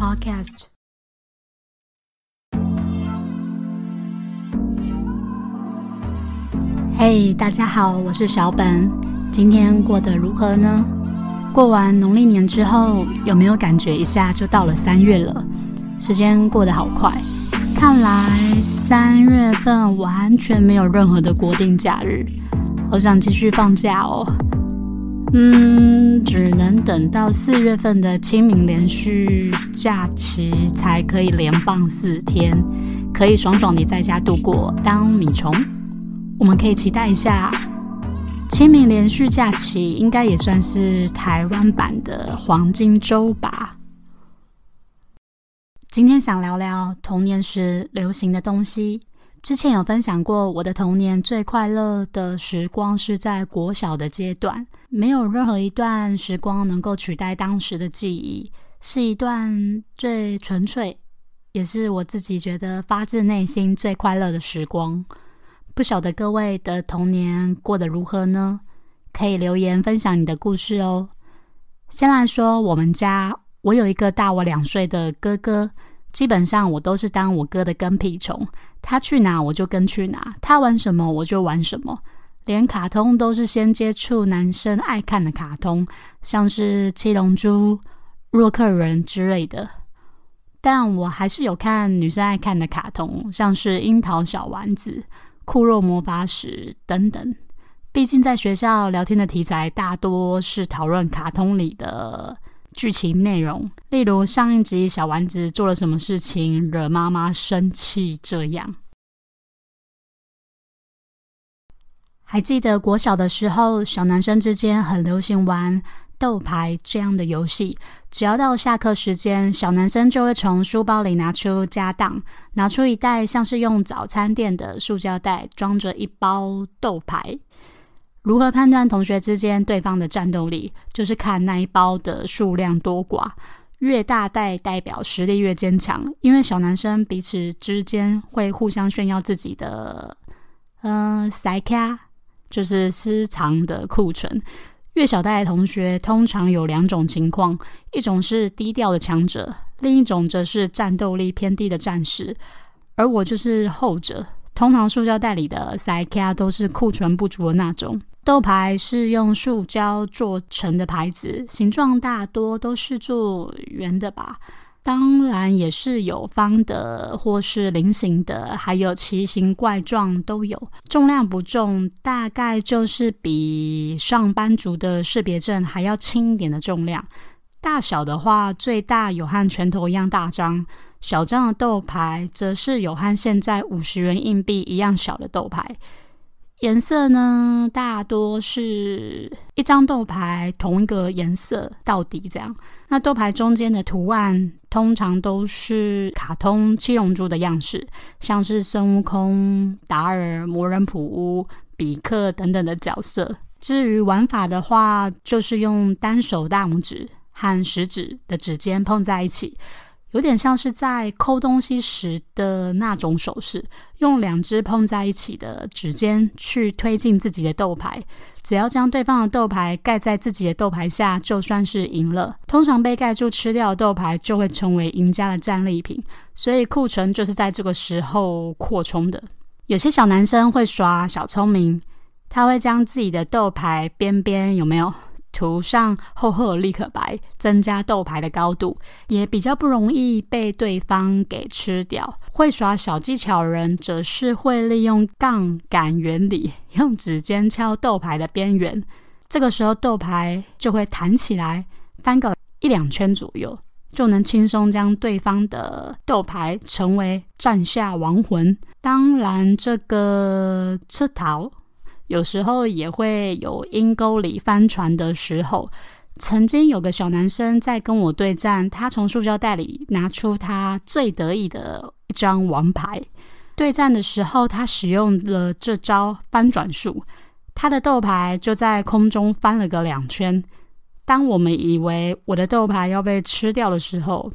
Podcast。嘿，大家好，我是小本。今天过得如何呢？过完农历年之后，有没有感觉一下就到了三月了？时间过得好快，看来三月份完全没有任何的国定假日，好想继续放假哦。嗯，只能等到四月份的清明连续假期才可以连放四天，可以爽爽地在家度过当米虫。我们可以期待一下，清明连续假期应该也算是台湾版的黄金周吧。今天想聊聊童年时流行的东西。之前有分享过，我的童年最快乐的时光是在国小的阶段，没有任何一段时光能够取代当时的记忆，是一段最纯粹，也是我自己觉得发自内心最快乐的时光。不晓得各位的童年过得如何呢？可以留言分享你的故事哦。先来说我们家，我有一个大我两岁的哥哥。基本上我都是当我哥的跟屁虫，他去哪我就跟去哪，他玩什么我就玩什么，连卡通都是先接触男生爱看的卡通，像是七龙珠、洛克人之类的。但我还是有看女生爱看的卡通，像是樱桃小丸子、酷若魔法使等等。毕竟在学校聊天的题材大多是讨论卡通里的。剧情内容，例如上一集小丸子做了什么事情惹妈妈生气，这样。还记得国小的时候，小男生之间很流行玩斗牌这样的游戏。只要到下课时间，小男生就会从书包里拿出家当，拿出一袋像是用早餐店的塑胶袋装着一包豆牌。如何判断同学之间对方的战斗力？就是看那一包的数量多寡，越大袋代表实力越坚强。因为小男生彼此之间会互相炫耀自己的，嗯，塞卡就是私藏的库存。越小袋的同学通常有两种情况：一种是低调的强者，另一种则是战斗力偏低的战士。而我就是后者。通常塑胶袋里的塞卡都是库存不足的那种。豆牌是用塑胶做成的牌子，形状大多都是做圆的吧？当然也是有方的或是菱形的，还有奇形怪状都有。重量不重，大概就是比上班族的识别证还要轻一点的重量。大小的话，最大有和拳头一样大张，小张的豆牌则是有和现在五十元硬币一样小的豆牌。颜色呢，大多是一张豆牌同一个颜色到底这样。那豆牌中间的图案通常都是卡通七龙珠的样式，像是孙悟空、达尔、魔人普乌、比克等等的角色。至于玩法的话，就是用单手大拇指和食指的指尖碰在一起。有点像是在抠东西时的那种手势，用两只碰在一起的指尖去推进自己的豆牌，只要将对方的豆牌盖在自己的豆牌下，就算是赢了。通常被盖住吃掉的豆牌就会成为赢家的战利品，所以库存就是在这个时候扩充的。有些小男生会耍小聪明，他会将自己的豆牌边边有没有？涂上厚厚的立可白，增加豆牌的高度，也比较不容易被对方给吃掉。会耍小技巧人，则是会利用杠杆原理，用指尖敲豆牌的边缘，这个时候豆牌就会弹起来，翻个一两圈左右，就能轻松将对方的豆牌成为战下亡魂。当然，这个吃桃。有时候也会有阴沟里翻船的时候。曾经有个小男生在跟我对战，他从塑胶袋里拿出他最得意的一张王牌。对战的时候，他使用了这招翻转术，他的豆牌就在空中翻了个两圈。当我们以为我的豆牌要被吃掉的时候，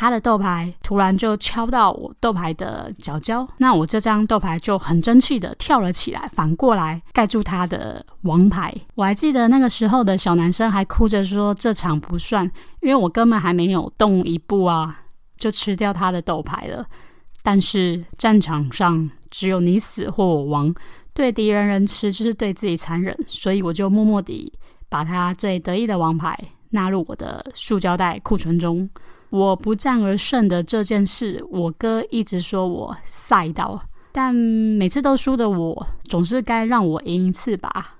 他的豆牌突然就敲到我豆牌的角角，那我这张豆牌就很争气的跳了起来，反过来盖住他的王牌。我还记得那个时候的小男生还哭着说这场不算，因为我根本还没有动一步啊。就吃掉他的豆牌了。但是战场上只有你死或我亡，对敌人人吃就是对自己残忍，所以我就默默地把他最得意的王牌纳入我的塑胶袋库存中。我不战而胜的这件事，我哥一直说我赛到，但每次都输的我，总是该让我赢一次吧。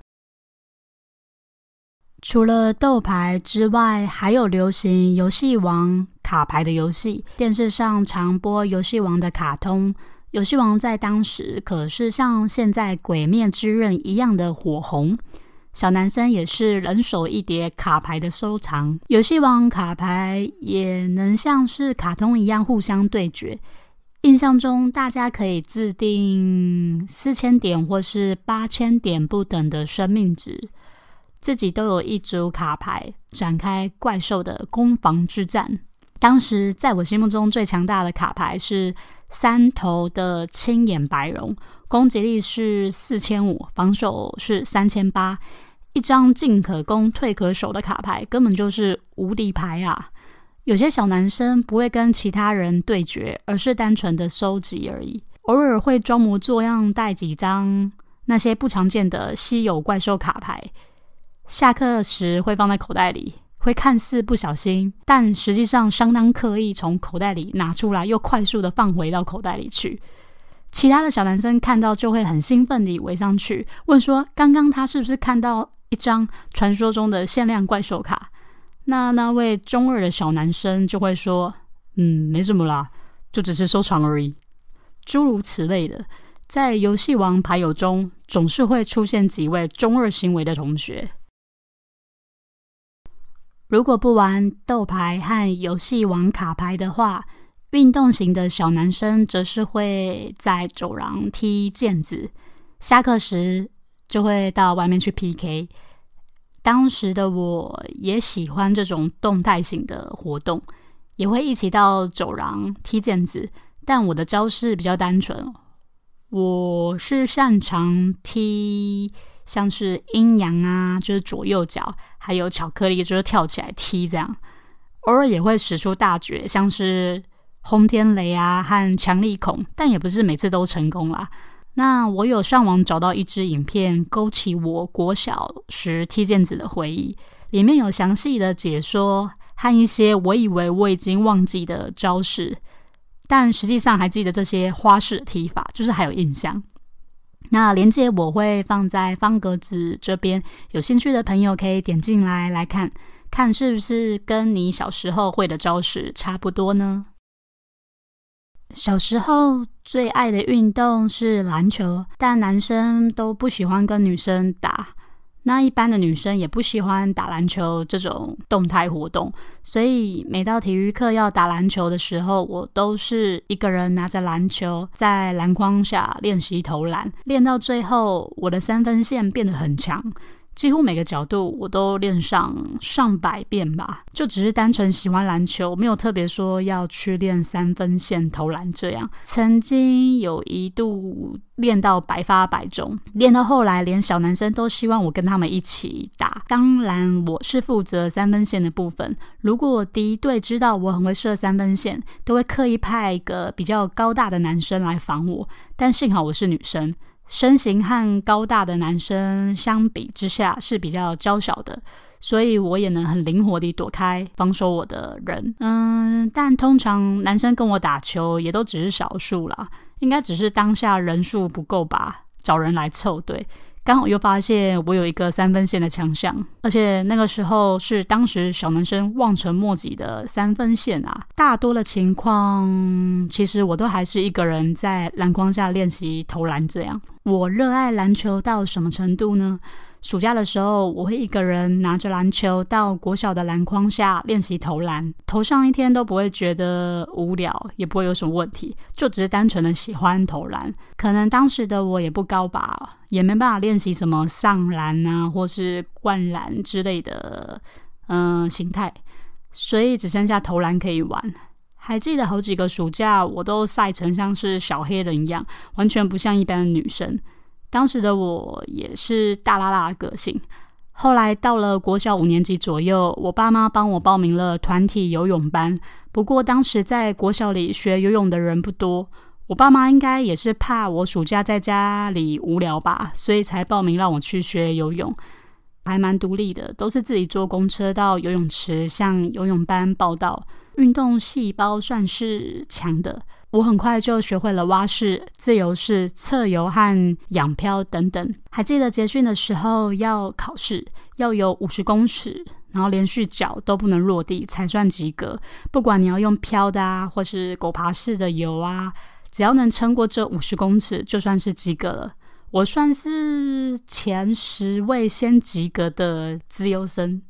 除了斗牌之外，还有流行游戏王卡牌的游戏，电视上常播游戏王的卡通。游戏王在当时可是像现在《鬼灭之刃》一样的火红，小男生也是人手一叠卡牌的收藏。游戏王卡牌也能像是卡通一样互相对决。印象中，大家可以自定四千点或是八千点不等的生命值。自己都有一组卡牌，展开怪兽的攻防之战。当时在我心目中最强大的卡牌是三头的青眼白龙，攻击力是四千五，防守是三千八。一张进可攻、退可守的卡牌，根本就是无敌牌啊！有些小男生不会跟其他人对决，而是单纯的收集而已，偶尔会装模作样带几张那些不常见的稀有怪兽卡牌。下课时会放在口袋里，会看似不小心，但实际上相当刻意从口袋里拿出来，又快速的放回到口袋里去。其他的小男生看到就会很兴奋地围上去，问说：“刚刚他是不是看到一张传说中的限量怪兽卡？”那那位中二的小男生就会说：“嗯，没什么啦，就只是收藏而已。”诸如此类的，在游戏王牌友中总是会出现几位中二行为的同学。如果不玩斗牌和游戏王卡牌的话，运动型的小男生则是会在走廊踢毽子，下课时就会到外面去 PK。当时的我也喜欢这种动态型的活动，也会一起到走廊踢毽子，但我的招式比较单纯，我是擅长踢。像是阴阳啊，就是左右脚，还有巧克力，就是跳起来踢这样。偶尔也会使出大绝，像是轰天雷啊和强力孔，但也不是每次都成功啦。那我有上网找到一支影片，勾起我国小时踢毽子的回忆，里面有详细的解说和一些我以为我已经忘记的招式，但实际上还记得这些花式踢法，就是还有印象。那连接我会放在方格子这边，有兴趣的朋友可以点进来来看，看是不是跟你小时候会的招式差不多呢？小时候最爱的运动是篮球，但男生都不喜欢跟女生打。那一般的女生也不喜欢打篮球这种动态活动，所以每到体育课要打篮球的时候，我都是一个人拿着篮球在篮筐下练习投篮，练到最后，我的三分线变得很强。几乎每个角度我都练上上百遍吧，就只是单纯喜欢篮球，没有特别说要去练三分线投篮这样。曾经有一度练到百发百中，练到后来连小男生都希望我跟他们一起打。当然我是负责三分线的部分，如果敌对知道我很会射三分线，都会刻意派一个比较高大的男生来防我。但幸好我是女生。身形和高大的男生相比之下是比较娇小的，所以我也能很灵活地躲开防守我的人。嗯，但通常男生跟我打球也都只是少数啦，应该只是当下人数不够吧，找人来凑对。刚好又发现我有一个三分线的强项，而且那个时候是当时小男生望尘莫及的三分线啊。大多的情况，其实我都还是一个人在篮筐下练习投篮。这样，我热爱篮球到什么程度呢？暑假的时候，我会一个人拿着篮球到国小的篮筐下练习投篮，投上一天都不会觉得无聊，也不会有什么问题，就只是单纯的喜欢投篮。可能当时的我也不高吧，也没办法练习什么上篮啊，或是灌篮之类的，嗯，形态，所以只剩下投篮可以玩。还记得好几个暑假，我都晒成像是小黑人一样，完全不像一般的女生。当时的我也是大拉拉的个性，后来到了国小五年级左右，我爸妈帮我报名了团体游泳班。不过当时在国小里学游泳的人不多，我爸妈应该也是怕我暑假在家里无聊吧，所以才报名让我去学游泳。还蛮独立的，都是自己坐公车到游泳池向游泳班报道。运动细胞算是强的。我很快就学会了蛙式、自由式、侧游和仰漂等等。还记得结训的时候要考试，要有五十公尺，然后连续脚都不能落地才算及格。不管你要用漂的啊，或是狗爬式的游啊，只要能撑过这五十公尺，就算是及格了。我算是前十位先及格的自由生，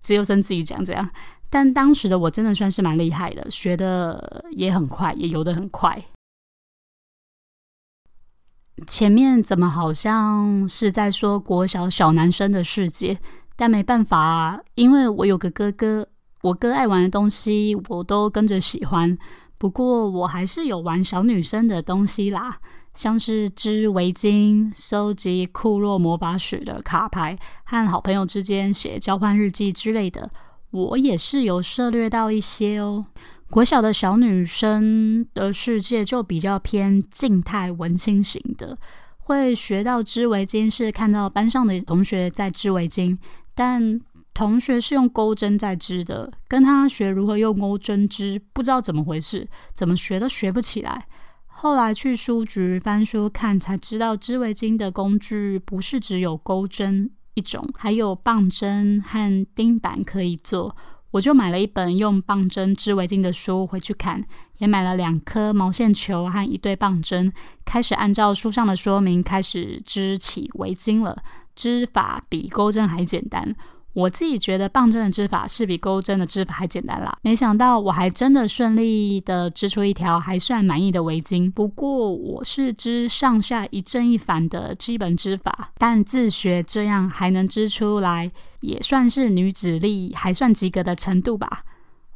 自由生自己讲这样。但当时的我真的算是蛮厉害的，学的也很快，也游得很快。前面怎么好像是在说国小小男生的世界？但没办法，因为我有个哥哥，我哥爱玩的东西我都跟着喜欢。不过我还是有玩小女生的东西啦，像是织围巾、收集库洛魔法史的卡牌，和好朋友之间写交换日记之类的。我也是有涉略到一些哦。国小的小女生的世界就比较偏静态文青型的，会学到织围巾是看到班上的同学在织围巾，但同学是用钩针在织的，跟他学如何用钩针织，不知道怎么回事，怎么学都学不起来。后来去书局翻书看，才知道织围巾的工具不是只有钩针。一种还有棒针和钉板可以做，我就买了一本用棒针织围巾的书回去看，也买了两颗毛线球和一对棒针，开始按照书上的说明开始织起围巾了。织法比钩针还简单。我自己觉得棒针的织法是比钩针的织法还简单啦，没想到我还真的顺利的织出一条还算满意的围巾。不过我是织上下一正一反的基本织法，但自学这样还能织出来，也算是女子力还算及格的程度吧。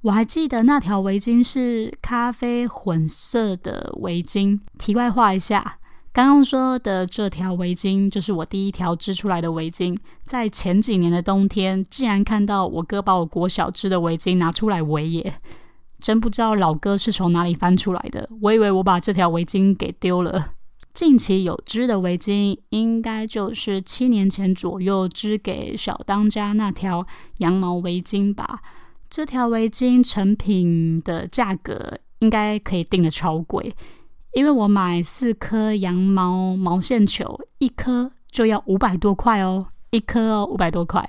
我还记得那条围巾是咖啡混色的围巾。题外话一下。刚刚说的这条围巾，就是我第一条织出来的围巾。在前几年的冬天，竟然看到我哥把我国小织的围巾拿出来围耶！真不知道老哥是从哪里翻出来的。我以为我把这条围巾给丢了。近期有织的围巾，应该就是七年前左右织给小当家那条羊毛围巾吧。这条围巾成品的价格，应该可以定的超贵。因为我买四颗羊毛毛线球，一颗就要五百多块哦，一颗哦五百多块。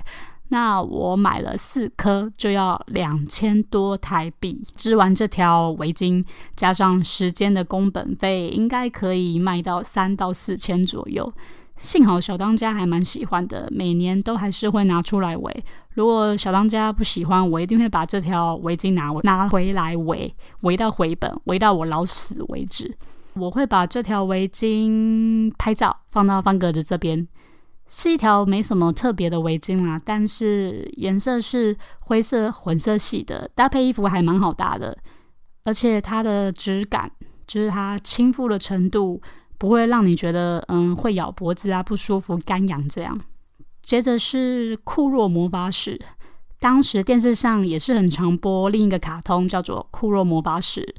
那我买了四颗就要两千多台币。织完这条围巾，加上时间的工本费，应该可以卖到三到四千左右。幸好小当家还蛮喜欢的，每年都还是会拿出来围。如果小当家不喜欢，我一定会把这条围巾拿拿回来围，围到回本，围到我老死为止。我会把这条围巾拍照放到方格子这边，是一条没什么特别的围巾啦，但是颜色是灰色混色系的，搭配衣服还蛮好搭的，而且它的质感，就是它亲肤的程度，不会让你觉得嗯会咬脖子啊不舒服、干痒这样。接着是酷若魔法使，当时电视上也是很常播另一个卡通，叫做酷若魔法使。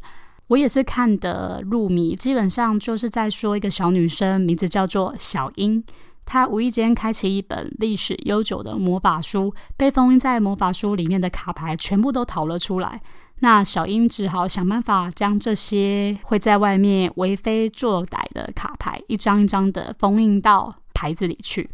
我也是看的入迷，基本上就是在说一个小女生，名字叫做小樱。她无意间开启一本历史悠久的魔法书，被封印在魔法书里面的卡牌全部都逃了出来。那小樱只好想办法将这些会在外面为非作歹的卡牌，一张一张的封印到牌子里去。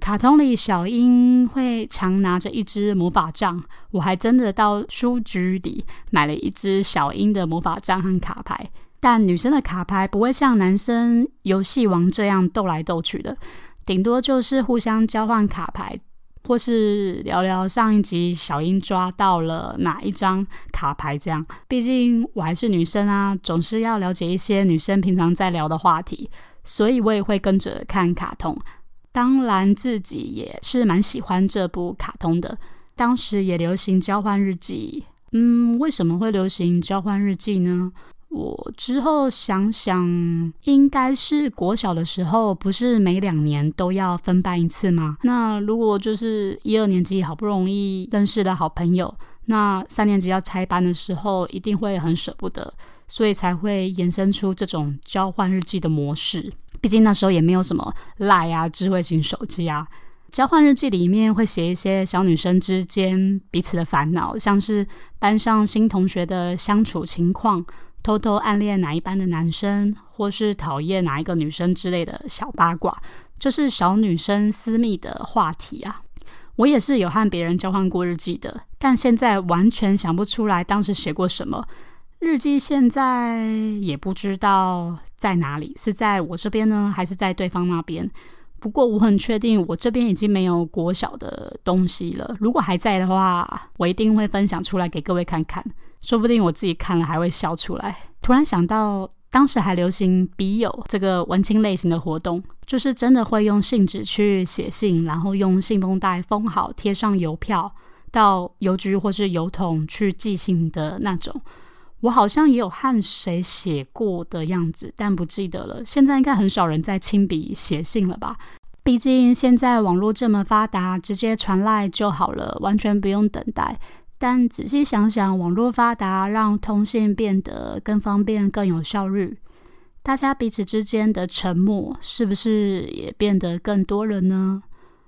卡通里小樱会常拿着一支魔法杖，我还真的到书局里买了一支小樱的魔法杖和卡牌。但女生的卡牌不会像男生游戏王这样斗来斗去的，顶多就是互相交换卡牌，或是聊聊上一集小樱抓到了哪一张卡牌这样。毕竟我还是女生啊，总是要了解一些女生平常在聊的话题，所以我也会跟着看卡通。当然，自己也是蛮喜欢这部卡通的。当时也流行交换日记，嗯，为什么会流行交换日记呢？我之后想想，应该是国小的时候，不是每两年都要分班一次吗？那如果就是一二年级好不容易认识的好朋友，那三年级要拆班的时候，一定会很舍不得，所以才会衍生出这种交换日记的模式。毕竟那时候也没有什么赖啊、智慧型手机啊。交换日记里面会写一些小女生之间彼此的烦恼，像是班上新同学的相处情况。偷偷暗恋哪一班的男生，或是讨厌哪一个女生之类的小八卦，就是小女生私密的话题啊。我也是有和别人交换过日记的，但现在完全想不出来当时写过什么日记，现在也不知道在哪里，是在我这边呢，还是在对方那边？不过我很确定，我这边已经没有国小的东西了。如果还在的话，我一定会分享出来给各位看看。说不定我自己看了还会笑出来。突然想到，当时还流行笔友这个文青类型的活动，就是真的会用信纸去写信，然后用信封袋封好，贴上邮票，到邮局或是邮筒去寄信的那种。我好像也有和谁写过的样子，但不记得了。现在应该很少人在亲笔写信了吧？毕竟现在网络这么发达，直接传来就好了，完全不用等待。但仔细想想，网络发达让通信变得更方便、更有效率，大家彼此之间的沉默是不是也变得更多了呢？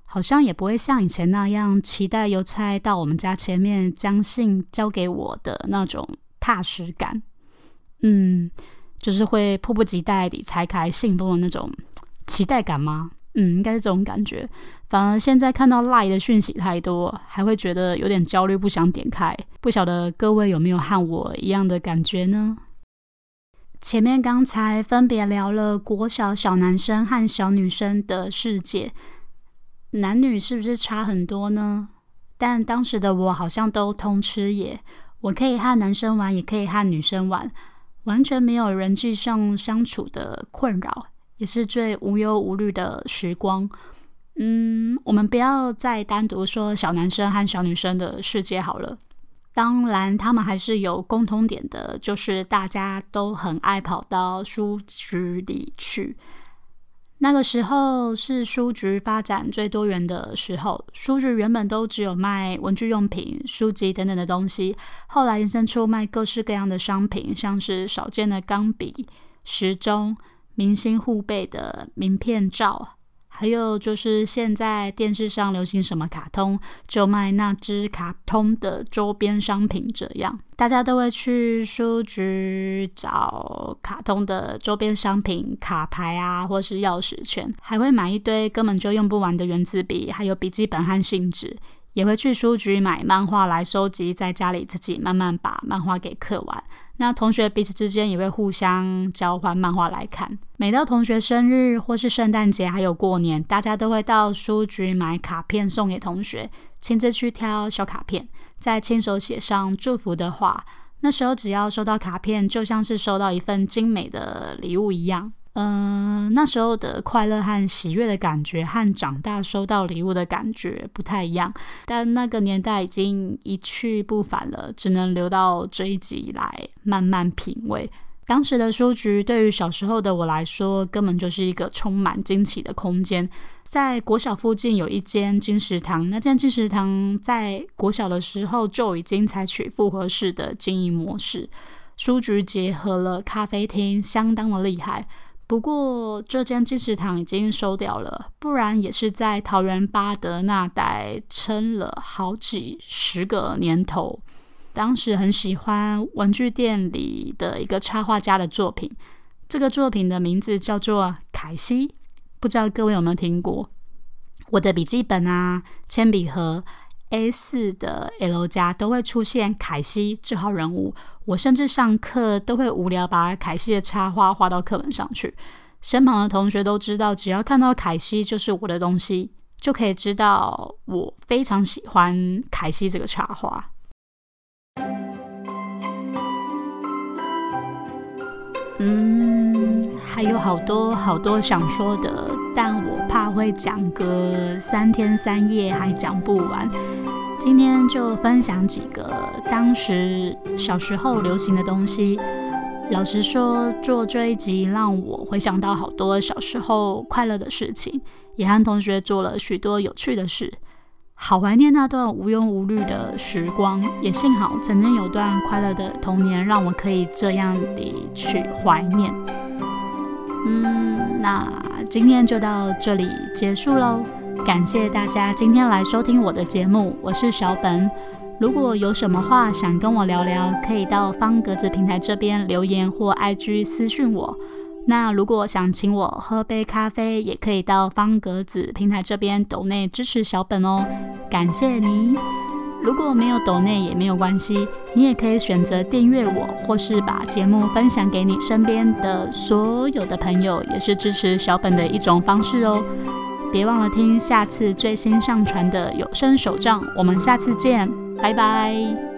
好像也不会像以前那样期待邮差到我们家前面将信交给我的那种。踏实感，嗯，就是会迫不及待地拆开信封的那种期待感吗？嗯，应该是这种感觉。反而现在看到赖的讯息太多，还会觉得有点焦虑，不想点开。不晓得各位有没有和我一样的感觉呢？前面刚才分别聊了国小小男生和小女生的世界，男女是不是差很多呢？但当时的我好像都通吃耶。我可以和男生玩，也可以和女生玩，完全没有人际上相处的困扰，也是最无忧无虑的时光。嗯，我们不要再单独说小男生和小女生的世界好了。当然，他们还是有共通点的，就是大家都很爱跑到书局里去。那个时候是书局发展最多元的时候。书局原本都只有卖文具用品、书籍等等的东西，后来延伸出卖各式各样的商品，像是少见的钢笔、时钟、明星护背的名片照。还有就是现在电视上流行什么卡通，就卖那只卡通的周边商品。这样大家都会去书局找卡通的周边商品，卡牌啊，或是钥匙圈，还会买一堆根本就用不完的圆珠笔，还有笔记本和信纸。也会去书局买漫画来收集，在家里自己慢慢把漫画给刻完。那同学彼此之间也会互相交换漫画来看。每到同学生日或是圣诞节，还有过年，大家都会到书局买卡片送给同学，亲自去挑小卡片，再亲手写上祝福的话。那时候只要收到卡片，就像是收到一份精美的礼物一样。嗯，那时候的快乐和喜悦的感觉，和长大收到礼物的感觉不太一样。但那个年代已经一去不返了，只能留到这一集来慢慢品味。当时的书局对于小时候的我来说，根本就是一个充满惊奇的空间。在国小附近有一间金石堂，那间金石堂在国小的时候就已经采取复合式的经营模式，书局结合了咖啡厅，相当的厉害。不过这间金石堂已经收掉了，不然也是在桃园八德那带撑了好几十个年头。当时很喜欢文具店里的一个插画家的作品，这个作品的名字叫做凯西，不知道各位有没有听过？我的笔记本啊，铅笔盒。A 四的 L 加都会出现凯西这号人物，我甚至上课都会无聊把凯西的插画画到课本上去。身旁的同学都知道，只要看到凯西就是我的东西，就可以知道我非常喜欢凯西这个插画。嗯，还有好多好多想说的，但我怕会讲个三天三夜还讲不完。今天就分享几个当时小时候流行的东西。老实说，做这一集让我回想到好多小时候快乐的事情，也和同学做了许多有趣的事，好怀念那段无忧无虑的时光。也幸好曾经有段快乐的童年，让我可以这样的去怀念。嗯，那今天就到这里结束喽，感谢大家今天来收听我的节目，我是小本。如果有什么话想跟我聊聊，可以到方格子平台这边留言或 IG 私讯我。那如果想请我喝杯咖啡，也可以到方格子平台这边抖内支持小本哦，感谢你。如果没有抖内也没有关系，你也可以选择订阅我，或是把节目分享给你身边的所有的朋友，也是支持小本的一种方式哦。别忘了听下次最新上传的有声手账，我们下次见。拜拜。